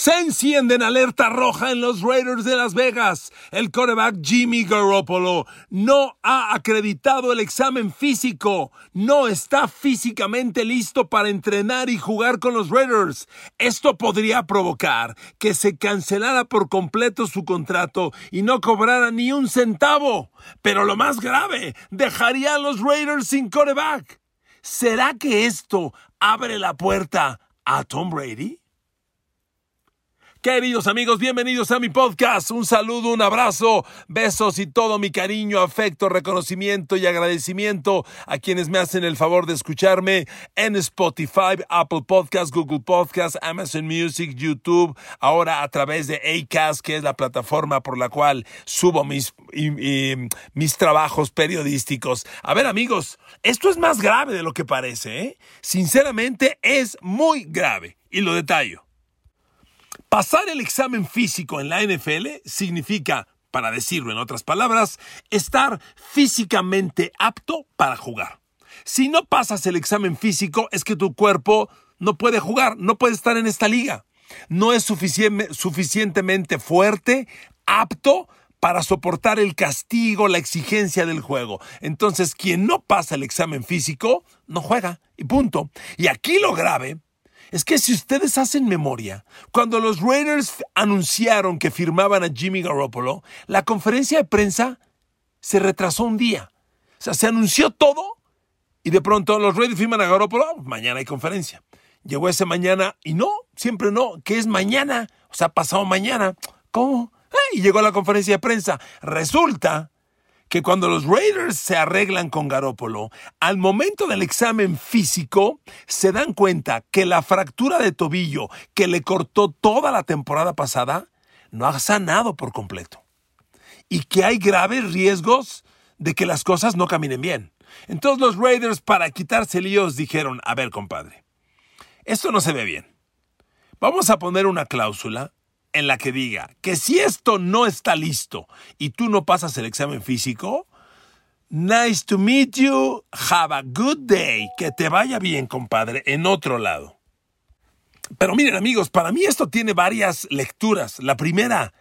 Se encienden alerta roja en los Raiders de Las Vegas. El quarterback Jimmy Garoppolo no ha acreditado el examen físico. No está físicamente listo para entrenar y jugar con los Raiders. Esto podría provocar que se cancelara por completo su contrato y no cobrara ni un centavo. Pero lo más grave, dejaría a los Raiders sin quarterback. ¿Será que esto abre la puerta a Tom Brady? Queridos amigos, bienvenidos a mi podcast. Un saludo, un abrazo, besos y todo mi cariño, afecto, reconocimiento y agradecimiento a quienes me hacen el favor de escucharme en Spotify, Apple Podcasts, Google Podcasts, Amazon Music, YouTube, ahora a través de Acast, que es la plataforma por la cual subo mis, mis trabajos periodísticos. A ver amigos, esto es más grave de lo que parece, ¿eh? Sinceramente es muy grave. Y lo detallo. Pasar el examen físico en la NFL significa, para decirlo en otras palabras, estar físicamente apto para jugar. Si no pasas el examen físico es que tu cuerpo no puede jugar, no puede estar en esta liga. No es suficientemente fuerte, apto para soportar el castigo, la exigencia del juego. Entonces, quien no pasa el examen físico, no juega. Y punto. Y aquí lo grave es que si ustedes hacen memoria, cuando los Raiders anunciaron que firmaban a Jimmy Garoppolo, la conferencia de prensa se retrasó un día. O sea, se anunció todo y de pronto los Raiders firman a Garoppolo, mañana hay conferencia. Llegó ese mañana y no, siempre no, que es mañana, o sea, pasado mañana. ¿Cómo? y llegó la conferencia de prensa. Resulta que cuando los Raiders se arreglan con Garópolo, al momento del examen físico, se dan cuenta que la fractura de tobillo que le cortó toda la temporada pasada no ha sanado por completo. Y que hay graves riesgos de que las cosas no caminen bien. Entonces los Raiders, para quitarse líos, dijeron, a ver, compadre, esto no se ve bien. Vamos a poner una cláusula en la que diga que si esto no está listo y tú no pasas el examen físico, nice to meet you, have a good day, que te vaya bien, compadre, en otro lado. Pero miren amigos, para mí esto tiene varias lecturas. La primera,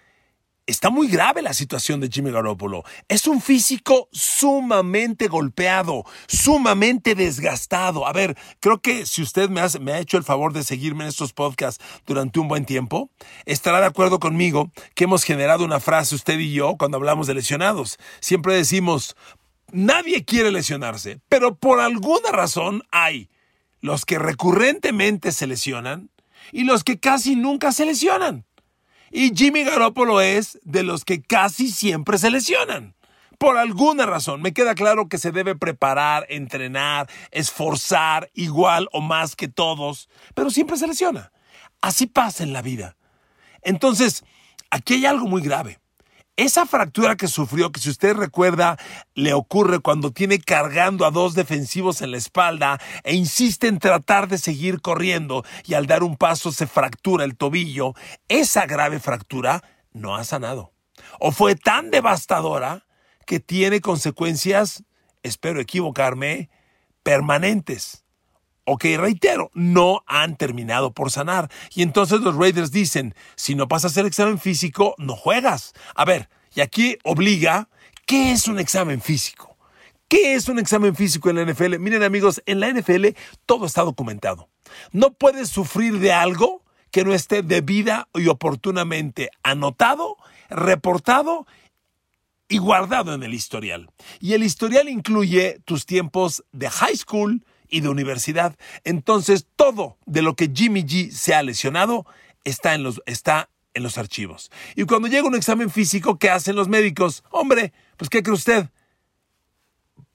Está muy grave la situación de Jimmy Garoppolo. Es un físico sumamente golpeado, sumamente desgastado. A ver, creo que si usted me, me, ha hecho el favor de seguirme en estos podcasts durante un buen tiempo, estará de acuerdo conmigo que hemos generado una frase usted y yo cuando hablamos de lesionados. Siempre decimos, nadie quiere lesionarse, pero por alguna razón hay los que recurrentemente se lesionan y los que casi nunca se lesionan. Y Jimmy Garoppolo es de los que casi siempre se lesionan. Por alguna razón, me queda claro que se debe preparar, entrenar, esforzar igual o más que todos, pero siempre se lesiona. Así pasa en la vida. Entonces, aquí hay algo muy grave. Esa fractura que sufrió, que si usted recuerda, le ocurre cuando tiene cargando a dos defensivos en la espalda e insiste en tratar de seguir corriendo y al dar un paso se fractura el tobillo, esa grave fractura no ha sanado. O fue tan devastadora que tiene consecuencias, espero equivocarme, permanentes o que, reitero, no han terminado por sanar. Y entonces los Raiders dicen, si no pasas el examen físico, no juegas. A ver, y aquí obliga, ¿qué es un examen físico? ¿Qué es un examen físico en la NFL? Miren amigos, en la NFL todo está documentado. No puedes sufrir de algo que no esté debida y oportunamente anotado, reportado y guardado en el historial. Y el historial incluye tus tiempos de high school, y de universidad. Entonces, todo de lo que Jimmy G se ha lesionado está en los, está en los archivos. Y cuando llega un examen físico, ¿qué hacen los médicos? Hombre, pues ¿qué cree usted?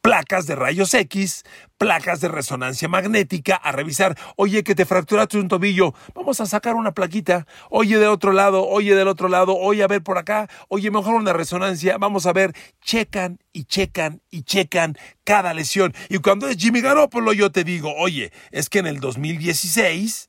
Placas de rayos X, placas de resonancia magnética, a revisar, oye, que te fracturaste un tobillo, vamos a sacar una plaquita, oye de otro lado, oye del otro lado, oye a ver por acá, oye mejor una resonancia, vamos a ver, checan y checan y checan cada lesión. Y cuando es Jimmy Garoppolo, yo te digo, oye, es que en el 2016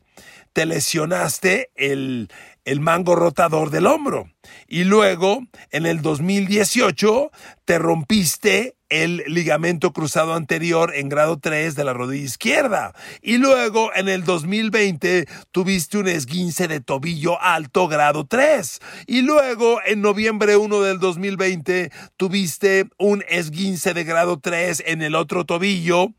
te lesionaste el, el mango rotador del hombro. Y luego, en el 2018, te rompiste el ligamento cruzado anterior en grado 3 de la rodilla izquierda. Y luego en el 2020 tuviste un esguince de tobillo alto grado 3. Y luego en noviembre 1 del 2020 tuviste un esguince de grado 3 en el otro tobillo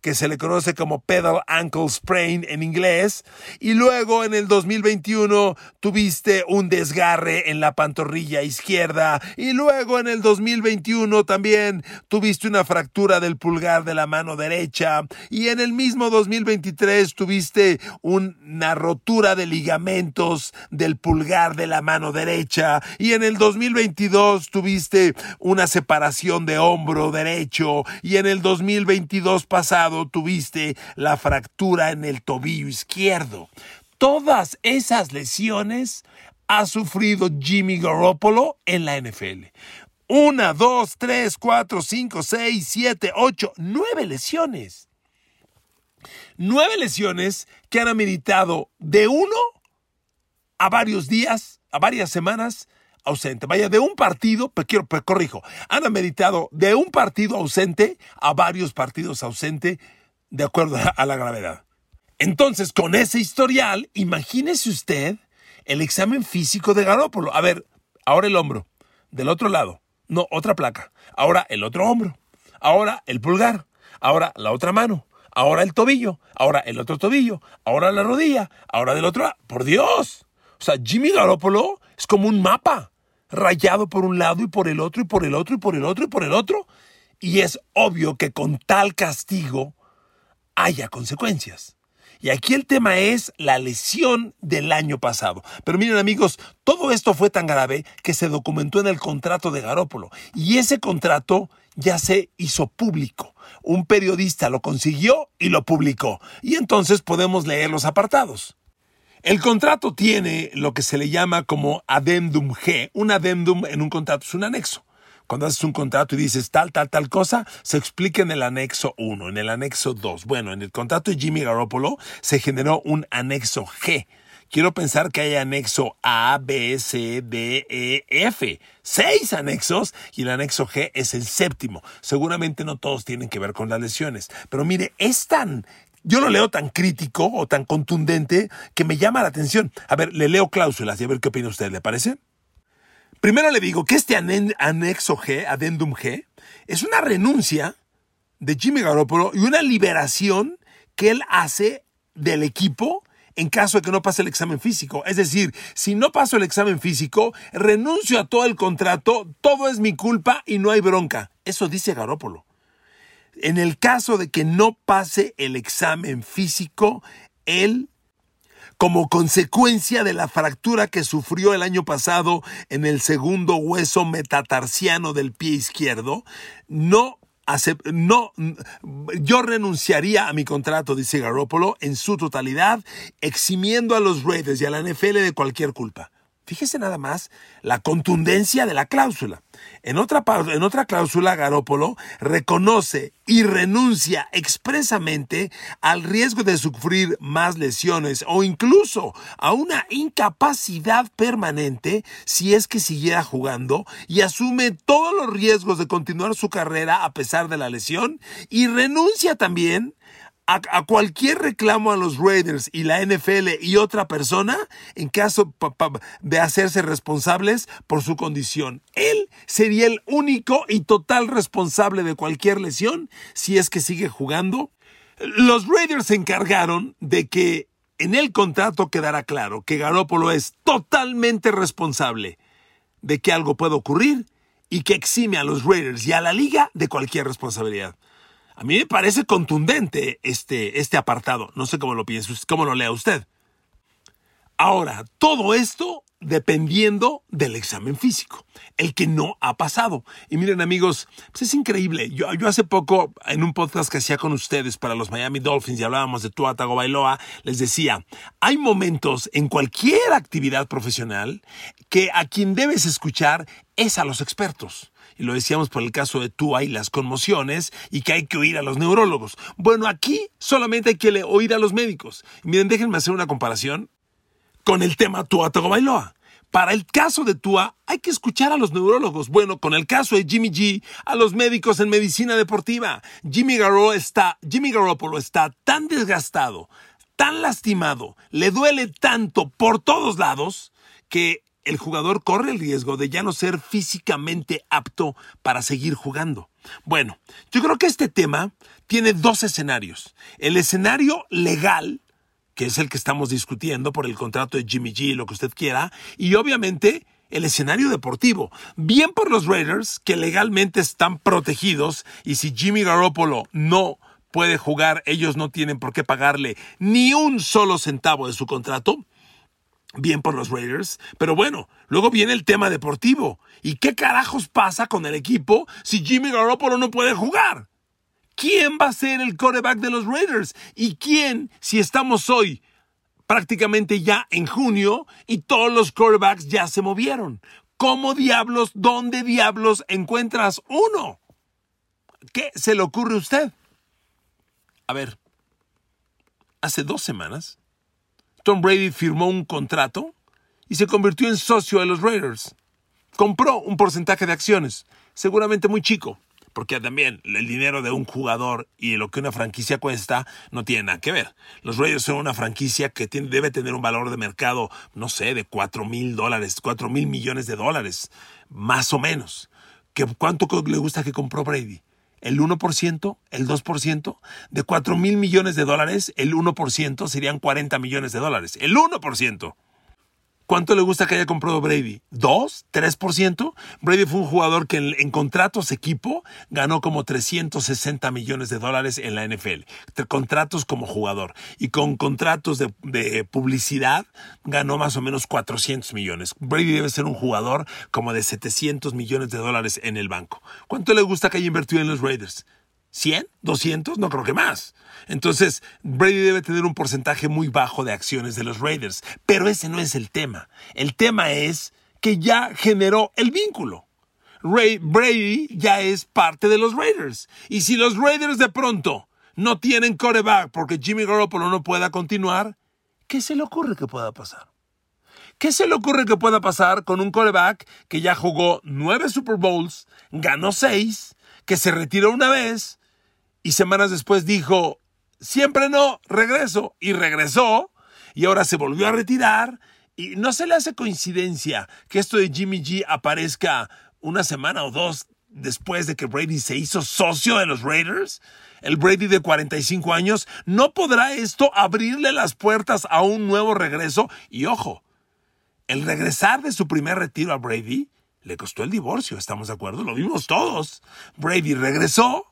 que se le conoce como pedal ankle sprain en inglés, y luego en el 2021 tuviste un desgarre en la pantorrilla izquierda, y luego en el 2021 también tuviste una fractura del pulgar de la mano derecha, y en el mismo 2023 tuviste una rotura de ligamentos del pulgar de la mano derecha, y en el 2022 tuviste una separación de hombro derecho, y en el 2022 pasado tuviste la fractura en el tobillo izquierdo. Todas esas lesiones ha sufrido Jimmy Garoppolo en la NFL. Una, dos, tres, cuatro, cinco, seis, siete, ocho, nueve lesiones. Nueve lesiones que han ameritado de uno a varios días, a varias semanas, ausente. Vaya, de un partido, quiero, corrijo, han meditado de un partido ausente a varios partidos ausente de acuerdo a la gravedad. Entonces, con ese historial, imagínese usted el examen físico de Garópolo. A ver, ahora el hombro, del otro lado, no, otra placa. Ahora el otro hombro, ahora el pulgar, ahora la otra mano, ahora el tobillo, ahora el otro tobillo, ahora la rodilla, ahora del otro lado. Por Dios. O sea, Jimmy Garoppolo es como un mapa rayado por un lado y por el otro y por el otro y por el otro y por el otro. Y es obvio que con tal castigo haya consecuencias. Y aquí el tema es la lesión del año pasado. Pero miren amigos, todo esto fue tan grave que se documentó en el contrato de Garópolo. Y ese contrato ya se hizo público. Un periodista lo consiguió y lo publicó. Y entonces podemos leer los apartados. El contrato tiene lo que se le llama como addendum G. Un addendum en un contrato es un anexo. Cuando haces un contrato y dices tal, tal, tal cosa, se explica en el anexo 1, en el anexo 2. Bueno, en el contrato de Jimmy Garoppolo se generó un anexo G. Quiero pensar que hay anexo A, B, C, D, E, F. Seis anexos y el anexo G es el séptimo. Seguramente no todos tienen que ver con las lesiones. Pero mire, es tan yo lo leo tan crítico o tan contundente que me llama la atención. A ver, le leo cláusulas y a ver qué opina usted, ¿le parece? Primero le digo que este anexo G, adendum G, es una renuncia de Jimmy Garoppolo y una liberación que él hace del equipo en caso de que no pase el examen físico. Es decir, si no paso el examen físico, renuncio a todo el contrato, todo es mi culpa y no hay bronca. Eso dice Garópolo. En el caso de que no pase el examen físico, él, como consecuencia de la fractura que sufrió el año pasado en el segundo hueso metatarsiano del pie izquierdo, no no, yo renunciaría a mi contrato, dice Garoppolo, en su totalidad, eximiendo a los Raiders y a la NFL de cualquier culpa. Fíjese nada más la contundencia de la cláusula. En otra, en otra cláusula, Garópolo reconoce y renuncia expresamente al riesgo de sufrir más lesiones o incluso a una incapacidad permanente si es que siguiera jugando y asume todos los riesgos de continuar su carrera a pesar de la lesión y renuncia también a, cualquier reclamo a los Raiders y la NFL y otra persona en caso de hacerse responsables por su condición. Él sería el único y total responsable de cualquier lesión si es que sigue jugando. Los Raiders se encargaron de que en el contrato quedara claro que Garoppolo es totalmente responsable de que algo pueda ocurrir y que exime a los Raiders y a la liga de cualquier responsabilidad. A mí me parece contundente este, este apartado. No sé cómo lo piensa, cómo lo lea usted. Ahora, todo esto dependiendo del examen físico, el que no ha pasado. Y miren amigos, pues es increíble. Yo, hace poco en un podcast que hacía con ustedes para los Miami Dolphins y hablábamos de Tua Tagovailoa, les decía, hay momentos en cualquier actividad profesional que a quien debes escuchar es a los expertos y lo decíamos por el caso de Tua y las conmociones, y que hay que oír a los neurólogos. Bueno, aquí solamente hay que oír a los médicos. miren, déjenme hacer una comparación con el tema Tua Tagovailoa. para el caso de Tua hay que escuchar a los neurólogos. Bueno, con el caso de Jimmy G, a los médicos en medicina deportiva. Jimmy Garoppolo está, Jimmy Garoppolo está tan desgastado, tan lastimado, le duele tanto por todos lados que el jugador corre el riesgo de ya no ser físicamente apto para seguir jugando. Bueno, yo creo que este tema tiene dos escenarios. El escenario legal, que es el que estamos discutiendo por el contrato de Jimmy G, lo que usted quiera, y obviamente el escenario deportivo. Bien por los Raiders, que legalmente están protegidos, y si Jimmy Garoppolo no puede jugar, ellos no tienen por qué pagarle ni un solo centavo de su contrato bien por los Raiders, pero bueno, luego viene el tema deportivo. ¿Y qué carajos pasa con el equipo si Jimmy Garoppolo no puede jugar? ¿Quién va a ser el quarterback de los Raiders? ¿Y quién, si estamos hoy prácticamente ya en junio y todos los quarterbacks ya se movieron? ¿Cómo diablos, dónde diablos encuentras uno? ¿Qué se le ocurre a usted? A ver, hace dos semanas Tom Brady firmó un contrato y se convirtió en socio de los Raiders. Compró un porcentaje de acciones, seguramente muy chico, porque también el dinero de un jugador y lo que una franquicia cuesta no tiene nada que ver. Los Raiders son una franquicia que debe tener un valor de mercado, no sé, de 4 mil dólares, 4 mil millones de dólares, más o menos. ¿Cuánto le gusta que compró Brady? El 1%, el 2%, de 4 mil millones de dólares, el 1% serían 40 millones de dólares. El 1%. ¿Cuánto le gusta que haya comprado Brady? ¿Dos? ¿3%? Brady fue un jugador que en, contratos equipo ganó como 360 millones de dólares en la NFL. Contratos como jugador. Y con contratos de, de publicidad ganó más o menos 400 millones. Brady debe ser un jugador como de 700 millones de dólares en el banco. ¿Cuánto le gusta que haya invertido en los Raiders? ¿100? ¿200? No creo que más. Entonces, Brady debe tener un porcentaje muy bajo de acciones de los Raiders. Pero ese no es el tema. El tema es que ya generó el vínculo. Ray, Brady ya es parte de los Raiders. Y si los Raiders de pronto no tienen coreback porque Jimmy Garoppolo no pueda continuar, ¿qué se le ocurre que pueda pasar? ¿Qué se le ocurre que pueda pasar con un coreback que ya jugó nueve Super Bowls, ganó seis, que se retiró una vez y semanas después dijo, siempre no, regreso. Y regresó y ahora se volvió a retirar. Y no se le hace coincidencia que esto de Jimmy G aparezca una semana o dos después de que Brady se hizo socio de los Raiders. El Brady de 45 años, ¿no podrá esto abrirle las puertas a un nuevo regreso? Y ojo, el regresar de su primer retiro a Brady le costó el divorcio, ¿estamos de acuerdo? Lo vimos todos. Brady regresó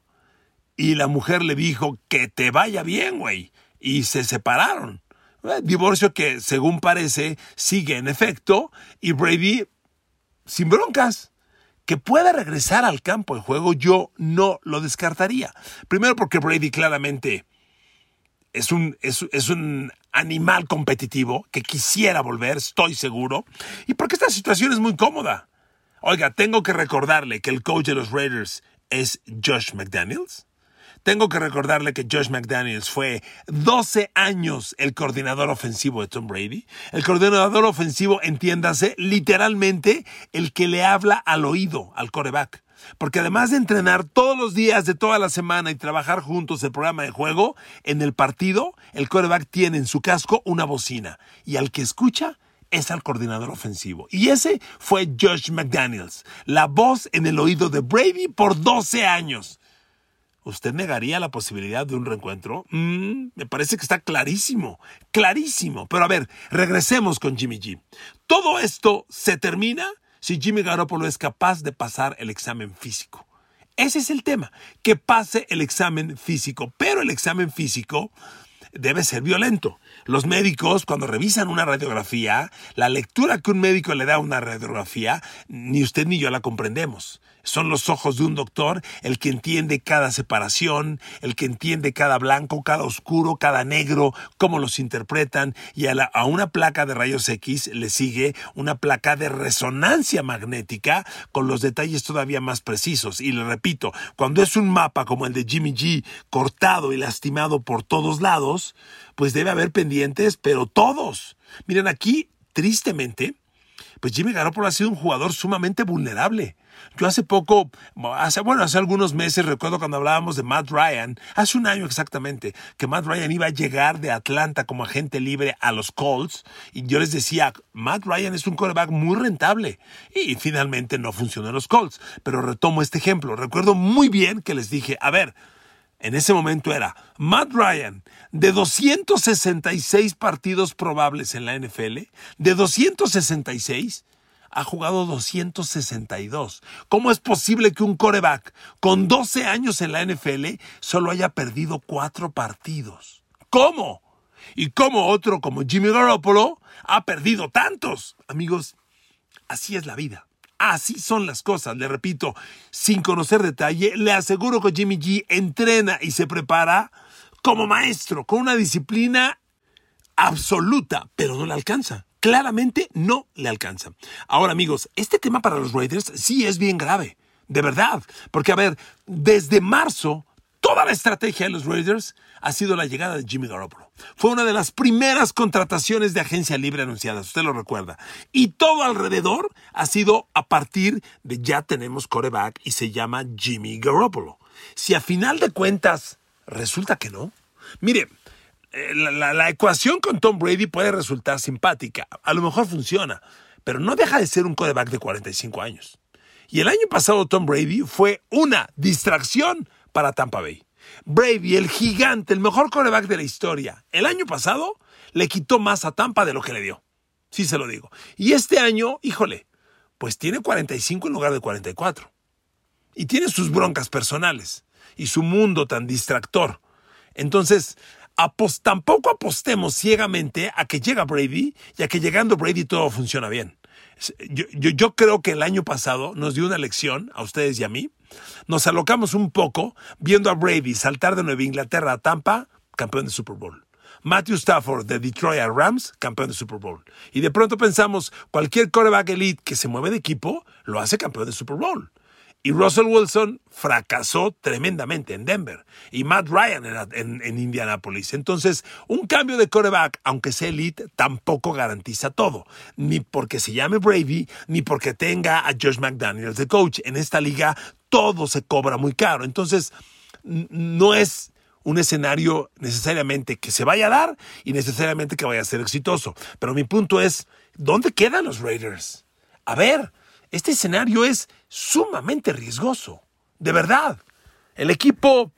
y la mujer le dijo que te vaya bien, güey. Y se separaron. Eh, divorcio que, según parece, sigue en efecto y Brady sin broncas. Que pueda regresar al campo de juego, yo no lo descartaría. Primero porque Brady claramente es un, es, es un animal competitivo que quisiera volver, estoy seguro. Y porque esta situación es muy cómoda. Oiga, tengo que recordarle que el coach de los Raiders es Josh McDaniels. Tengo que recordarle que Josh McDaniels fue 12 años el coordinador ofensivo de Tom Brady. El coordinador ofensivo, entiéndase, literalmente el que le habla al oído al coreback. Porque además de entrenar todos los días de toda la semana y trabajar juntos el programa de juego, en el partido, el coreback tiene en su casco una bocina. Y al que escucha, es al coordinador ofensivo. Y ese fue Josh McDaniels, la voz en el oído de Brady por 12 años. ¿Usted negaría la posibilidad de un reencuentro? Mm, me parece que está clarísimo, clarísimo. Pero a ver, regresemos con Jimmy G. Todo esto se termina si Jimmy Garoppolo es capaz de pasar el examen físico. Ese es el tema, que pase el examen físico. Pero el examen físico debe ser violento. Los médicos, cuando revisan una radiografía, la lectura que un médico le da a una radiografía, ni usted ni yo la comprendemos. Son los ojos de un doctor el que entiende cada separación, el que entiende cada blanco, cada oscuro, cada negro, cómo los interpretan, y a, una placa de rayos X le sigue una placa de resonancia magnética con los detalles todavía más precisos. Y le repito, cuando es un mapa como el de Jimmy G, cortado y lastimado por todos lados, pues debe haber pendientes, pero todos. Miren, aquí, tristemente, pues Jimmy Garoppolo ha sido un jugador sumamente vulnerable. Yo hace poco, hace, bueno, hace algunos meses, recuerdo cuando hablábamos de Matt Ryan, hace un año exactamente, que Matt Ryan iba a llegar de Atlanta como agente libre a los Colts, y yo les decía, Matt Ryan es un quarterback muy rentable, y finalmente no funcionó en los Colts. Pero retomo este ejemplo, recuerdo muy bien que les dije, a ver, en ese momento era Matt Ryan, de 266 partidos probables en la NFL, de 266, ha jugado 262. ¿Cómo es posible que un coreback con 12 años en la NFL solo haya perdido cuatro partidos? ¿Cómo? ¿Y cómo otro como Jimmy Garoppolo ha perdido tantos? Amigos, así es la vida. Así son las cosas, le repito, sin conocer detalle, le aseguro que Jimmy G entrena y se prepara como maestro, con una disciplina absoluta, pero no le alcanza claramente no le alcanza. Ahora amigos, este tema para los Raiders sí es bien grave, de verdad, porque a ver, desde marzo toda la estrategia de los Raiders ha sido la llegada de Jimmy Garoppolo. Fue una de las primeras contrataciones de agencia libre anunciadas, usted lo recuerda. Y todo alrededor ha sido a partir de ya tenemos coreback y se llama Jimmy Garoppolo. Si a final de cuentas resulta que no, mire, eh, la, ecuación con Tom Brady puede resultar simpática, a lo mejor funciona, pero no deja de ser un quarterback de 45 años. Y el año pasado Tom Brady fue una distracción para Tampa Bay. Brady, el gigante, el mejor quarterback de la historia, el año pasado le quitó más a Tampa de lo que le dio. Sí se lo digo. Y este año, híjole, pues tiene 45 en lugar de 44. Y tiene sus broncas personales y su mundo tan distractor. Entonces, tampoco apostemos ciegamente a que llega Brady y a que llegando Brady todo funciona bien. Yo, yo, creo que el año pasado nos dio una lección a ustedes y a mí. Nos alocamos un poco viendo a Brady saltar de Nueva Inglaterra a Tampa, campeón de Super Bowl. Matthew Stafford de Detroit a Rams, campeón de Super Bowl. Y de pronto pensamos, cualquier quarterback elite que se mueve de equipo lo hace campeón de Super Bowl. Y Russell Wilson fracasó tremendamente en Denver. Y Matt Ryan en, en, Indianapolis. Entonces, un cambio de quarterback, aunque sea elite, tampoco garantiza todo. Ni porque se llame Brady, ni porque tenga a Josh McDaniels de coach. En esta liga todo se cobra muy caro. Entonces, no es un escenario necesariamente que se vaya a dar y necesariamente que vaya a ser exitoso. Pero mi punto es, ¿dónde quedan los Raiders? A ver, este escenario es sumamente riesgoso. De verdad. El equipo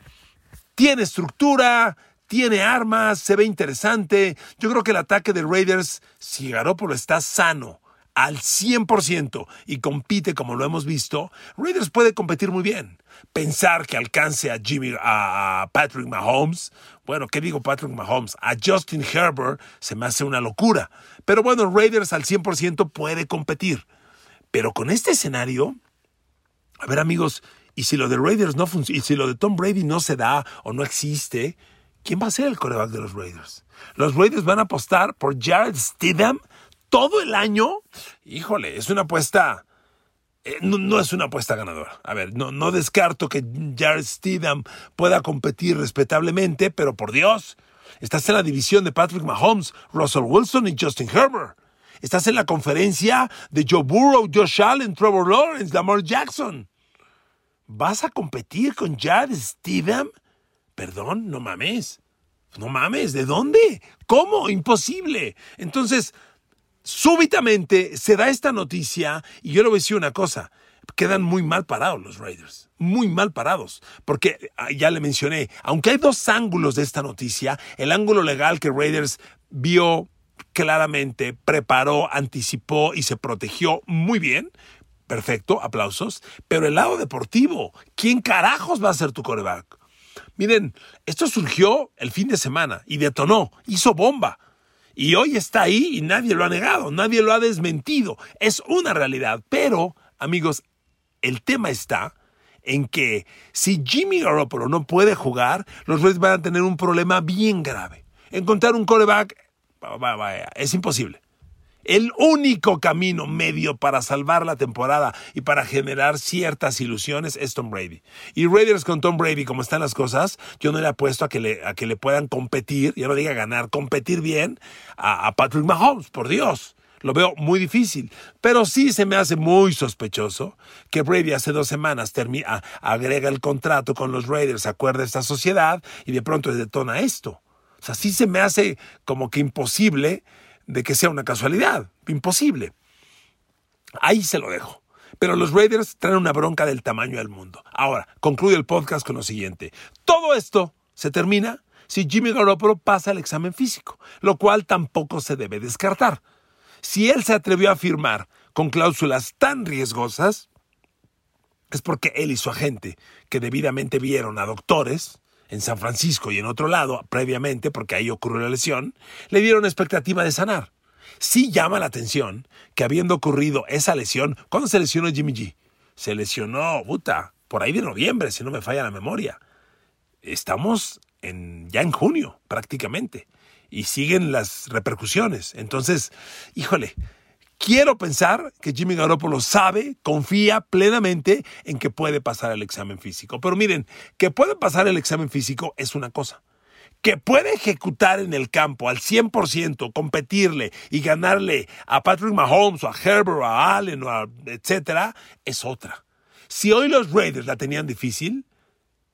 tiene estructura, tiene armas, se ve interesante. Yo creo que el ataque de Raiders, si Garoppolo está sano al 100% y compite como lo hemos visto, Raiders puede competir muy bien. Pensar que alcance a Jimmy, a Patrick Mahomes, bueno, ¿qué digo Patrick Mahomes? A Justin Herbert se me hace una locura. Pero bueno, Raiders al 100% puede competir. Pero con este escenario, a ver amigos, y si lo de Raiders no funciona, y si lo de Tom Brady no se da o no existe, ¿quién va a ser el coreback de los Raiders? Los Raiders van a apostar por Jared Stidham todo el año. Híjole, es una apuesta. Eh, no, es una apuesta ganadora. A ver, no, no descarto que Jared Stidham pueda competir respetablemente, pero por Dios, estás en la división de Patrick Mahomes, Russell Wilson y Justin Herbert. Estás en la conferencia de Joe Burrow, Josh Allen, Trevor Lawrence, Lamar Jackson. ¿Vas a competir con Jared Stidham? Perdón, no mames. No mames, ¿de dónde? ¿Cómo? Imposible. Entonces, súbitamente se da esta noticia y yo le voy a decir una cosa. Quedan muy mal parados los Raiders, muy mal parados, porque ah, ya le mencioné, aunque hay dos ángulos de esta noticia, el ángulo legal que Raiders vio claramente, preparó, anticipó y se protegió muy bien. Perfecto, aplausos. Pero el lado deportivo, ¿quién carajos va a ser tu coreback? Miren, esto surgió el fin de semana y detonó, hizo bomba. Y hoy está ahí y nadie lo ha negado, nadie lo ha desmentido. Es una realidad. Pero, amigos, el tema está en que si Jimmy Garoppolo no puede jugar, los Reds van a tener un problema bien grave. Encontrar un coreback es imposible. El único camino medio para salvar la temporada y para generar ciertas ilusiones es Tom Brady. Y Raiders con Tom Brady, como están las cosas, yo no le apuesto a que le, a que le puedan competir, yo no diga ganar, competir bien a, Patrick Mahomes, por Dios. Lo veo muy difícil, pero sí se me hace muy sospechoso que Brady hace dos semanas termina, agrega el contrato con los Raiders, acuerda esta sociedad y de pronto detona esto. O sea, sí se me hace como que imposible de que sea una casualidad, imposible. Ahí se lo dejo. Pero los Raiders traen una bronca del tamaño del mundo. Ahora, concluyo el podcast con lo siguiente. Todo esto se termina si Jimmy Garoppolo pasa el examen físico, lo cual tampoco se debe descartar. Si él se atrevió a firmar con cláusulas tan riesgosas, es porque él y su agente, que debidamente vieron a doctores en San Francisco y en otro lado previamente, porque ahí ocurrió la lesión, le dieron expectativa de sanar. Sí llama la atención que habiendo ocurrido esa lesión, ¿cuándo se lesionó Jimmy G? Se lesionó, puta, por ahí de noviembre, si no me falla la memoria. Estamos ya en junio, prácticamente y siguen las repercusiones. Entonces, híjole, quiero pensar que Jimmy Garoppolo sabe, confía plenamente en que puede pasar el examen físico. Pero miren, que puede pasar el examen físico es una cosa. Que puede ejecutar en el campo al 100%, competirle y ganarle a Patrick Mahomes o a Herbert o a Allen o a etcétera, es otra. Si hoy los Raiders la tenían difícil,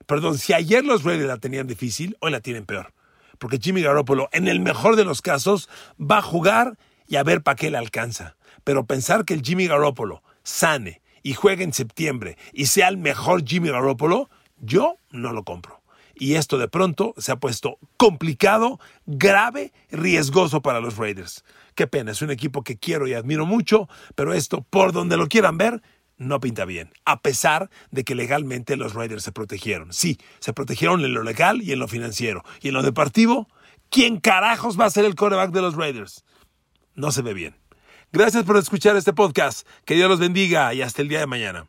perdón, si ayer los Raiders la tenían difícil, hoy la tienen peor porque Jimmy Garoppolo, en el mejor de los casos, va a jugar y a ver para qué le alcanza. Pero pensar que el Jimmy Garoppolo sane y juegue en septiembre y sea el mejor Jimmy Garoppolo, yo no lo compro. Y esto de pronto se ha puesto complicado, grave, riesgoso para los Raiders. Qué pena, es un equipo que quiero y admiro mucho, pero esto, por donde lo quieran ver, no pinta bien, a pesar de que legalmente los Raiders se protegieron. Sí, se protegieron en lo legal y en lo financiero. Y en lo deportivo, ¿quién carajos va a ser el coreback de los Raiders? No se ve bien. Gracias por escuchar este podcast. Que Dios los bendiga y hasta el día de mañana.